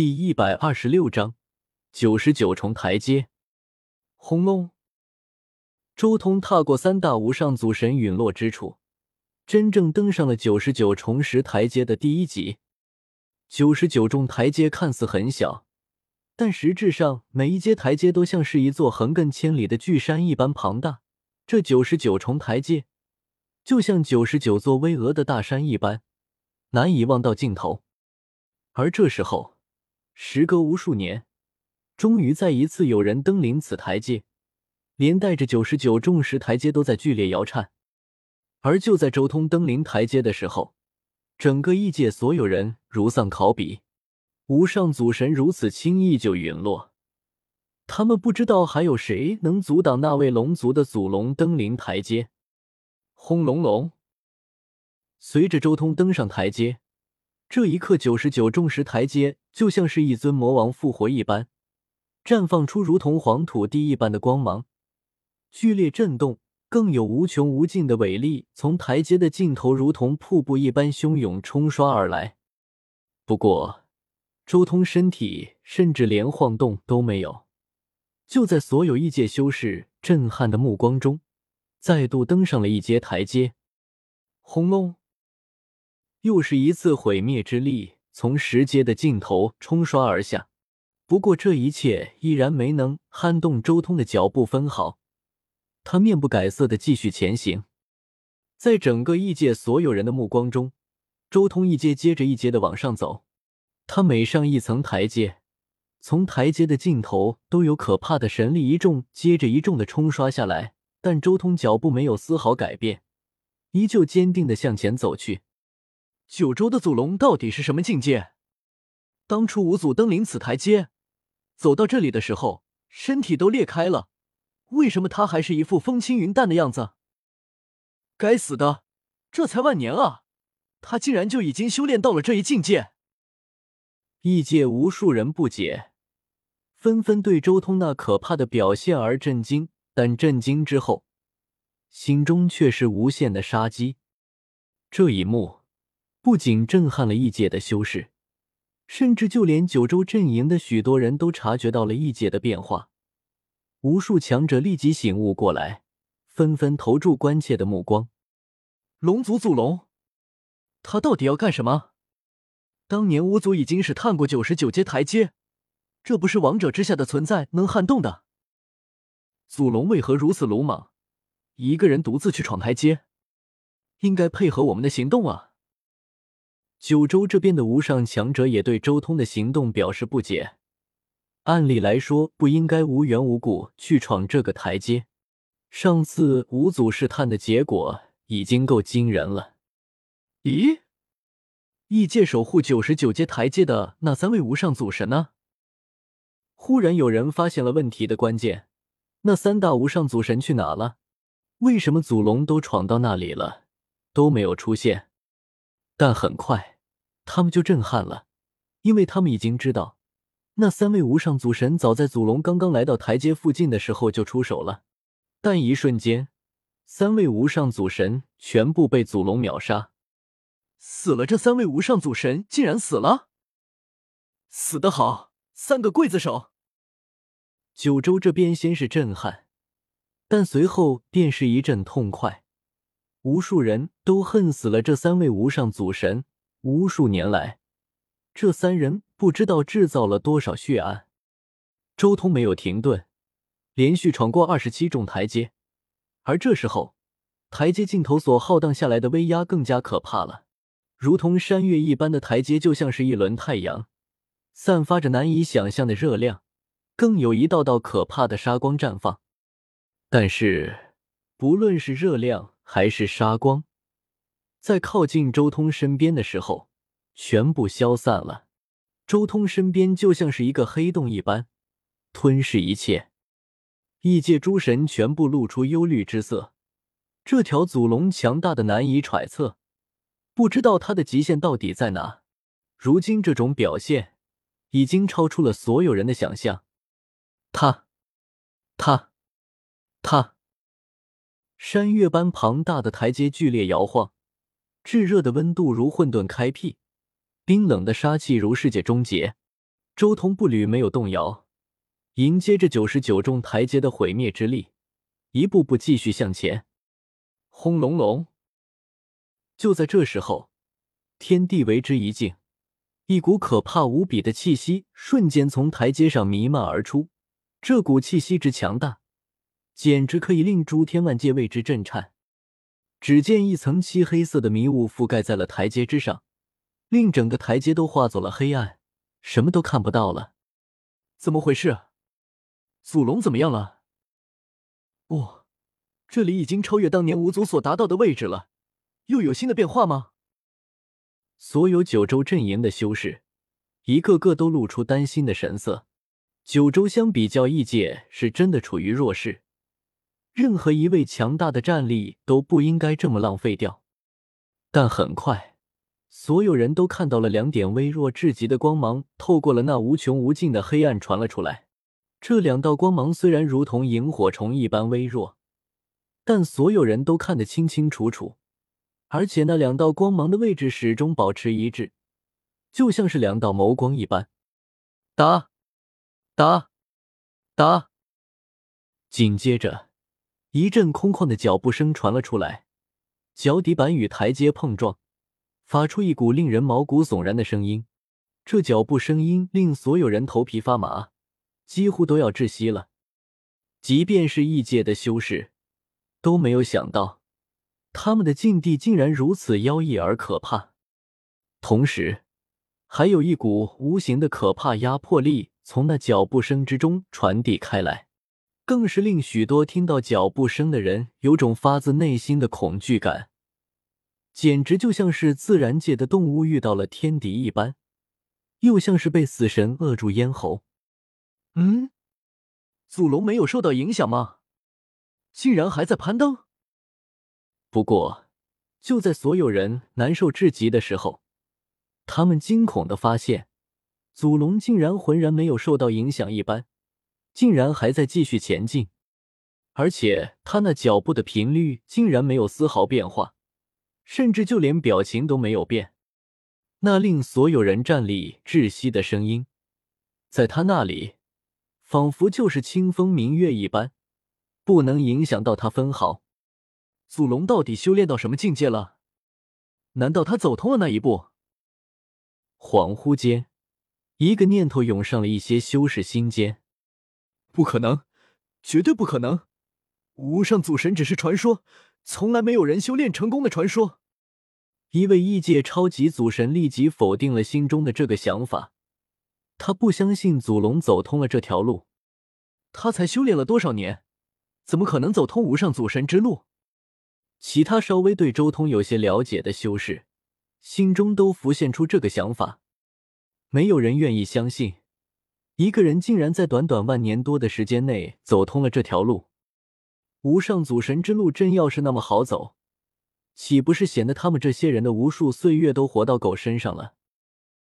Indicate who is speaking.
Speaker 1: 第一百二十六章九十九重台阶。轰隆！周通踏过三大无上祖神陨落之处，真正登上了九十九重石台阶的第一级。九十九重台阶看似很小，但实质上每一阶台阶都像是一座横亘千里的巨山一般庞大。这九十九重台阶，就像九十九座巍峨的大山一般，难以望到尽头。而这时候，时隔无数年，终于再一次有人登临此台阶，连带着九十九重石台阶都在剧烈摇颤。而就在周通登临台阶的时候，整个异界所有人如丧考妣，无上祖神如此轻易就陨落，他们不知道还有谁能阻挡那位龙族的祖龙登临台阶。轰隆隆，随着周通登上台阶。这一刻，九十九重石台阶就像是一尊魔王复活一般，绽放出如同黄土地一般的光芒，剧烈震动，更有无穷无尽的伟力从台阶的尽头如同瀑布一般汹涌冲刷而来。不过，周通身体甚至连晃动都没有，就在所有异界修士震撼的目光中，再度登上了一阶台阶。轰隆！又是一次毁灭之力从石阶的尽头冲刷而下，不过这一切依然没能撼动周通的脚步分毫。他面不改色的继续前行，在整个异界所有人的目光中，周通一阶接着一阶的往上走。他每上一层台阶，从台阶的尽头都有可怕的神力一重接着一重的冲刷下来，但周通脚步没有丝毫改变，依旧坚定的向前走去。九州的祖龙到底是什么境界？当初五祖登临此台阶，走到这里的时候，身体都裂开了，为什么他还是一副风轻云淡的样子？该死的，这才万年啊，他竟然就已经修炼到了这一境界！异界无数人不解，纷纷对周通那可怕的表现而震惊，但震惊之后，心中却是无限的杀机。这一幕。不仅震撼了异界的修士，甚至就连九州阵营的许多人都察觉到了异界的变化。无数强者立即醒悟过来，纷纷投注关切的目光。龙族祖龙，他到底要干什么？当年五祖已经是探过九十九阶台阶，这不是王者之下的存在能撼动的。祖龙为何如此鲁莽，一个人独自去闯台阶？应该配合我们的行动啊！九州这边的无上强者也对周通的行动表示不解。按理来说，不应该无缘无故去闯这个台阶。上次五祖试探的结果已经够惊人了。咦，异界守护九十九阶台阶的那三位无上祖神呢？忽然有人发现了问题的关键：那三大无上祖神去哪了？为什么祖龙都闯到那里了，都没有出现？但很快，他们就震撼了，因为他们已经知道，那三位无上祖神早在祖龙刚刚来到台阶附近的时候就出手了。但一瞬间，三位无上祖神全部被祖龙秒杀，死了！这三位无上祖神竟然死了，死得好！三个刽子手！九州这边先是震撼，但随后便是一阵痛快。无数人都恨死了这三位无上祖神。无数年来，这三人不知道制造了多少血案。周通没有停顿，连续闯过二十七重台阶。而这时候，台阶尽头所浩荡下来的威压更加可怕了，如同山岳一般的台阶，就像是一轮太阳，散发着难以想象的热量，更有一道道可怕的杀光绽放。但是，不论是热量，还是杀光，在靠近周通身边的时候，全部消散了。周通身边就像是一个黑洞一般，吞噬一切。异界诸神全部露出忧虑之色。这条祖龙强大的难以揣测，不知道它的极限到底在哪。如今这种表现，已经超出了所有人的想象。他，他，他。山岳般庞大的台阶剧烈摇晃，炙热的温度如混沌开辟，冰冷的杀气如世界终结。周通步履没有动摇，迎接着九十九重台阶的毁灭之力，一步步继续向前。轰隆隆！就在这时候，天地为之一静，一股可怕无比的气息瞬间从台阶上弥漫而出。这股气息之强大，简直可以令诸天万界为之震颤。只见一层漆黑色的迷雾覆盖在了台阶之上，令整个台阶都化作了黑暗，什么都看不到了。怎么回事？祖龙怎么样了？不，这里已经超越当年五祖所达到的位置了。又有新的变化吗？所有九州阵营的修士，一个个都露出担心的神色。九州相比较异界，是真的处于弱势，任何一位强大的战力都不应该这么浪费掉。但很快，所有人都看到了两点微弱至极的光芒，透过了那无穷无尽的黑暗传了出来。这两道光芒虽然如同萤火虫一般微弱，但所有人都看得清清楚楚。而且那两道光芒的位置始终保持一致，就像是两道眸光一般。打，打，打！紧接着，一阵空旷的脚步声传了出来，脚底板与台阶碰撞，发出一股令人毛骨悚然的声音。这脚步声音令所有人头皮发麻，几乎都要窒息了。即便是异界的修士，都没有想到。他们的境地竟然如此妖异而可怕，同时，还有一股无形的可怕压迫力从那脚步声之中传递开来，更是令许多听到脚步声的人有种发自内心的恐惧感，简直就像是自然界的动物遇到了天敌一般，又像是被死神扼住咽喉。嗯，祖龙没有受到影响吗？竟然还在攀登？不过，就在所有人难受至极的时候，他们惊恐的发现，祖龙竟然浑然没有受到影响一般，竟然还在继续前进，而且他那脚步的频率竟然没有丝毫变化，甚至就连表情都没有变。那令所有人站立窒息的声音，在他那里，仿佛就是清风明月一般，不能影响到他分毫。祖龙到底修炼到什么境界了？难道他走通了那一步？恍惚间，一个念头涌上了一些修士心间。不可能，绝对不可能！无上祖神只是传说，从来没有人修炼成功的传说。一位异界超级祖神立即否定了心中的这个想法。他不相信祖龙走通了这条路。他才修炼了多少年，怎么可能走通无上祖神之路？其他稍微对周通有些了解的修士，心中都浮现出这个想法。没有人愿意相信，一个人竟然在短短万年多的时间内走通了这条路。无上祖神之路真要是那么好走，岂不是显得他们这些人的无数岁月都活到狗身上了？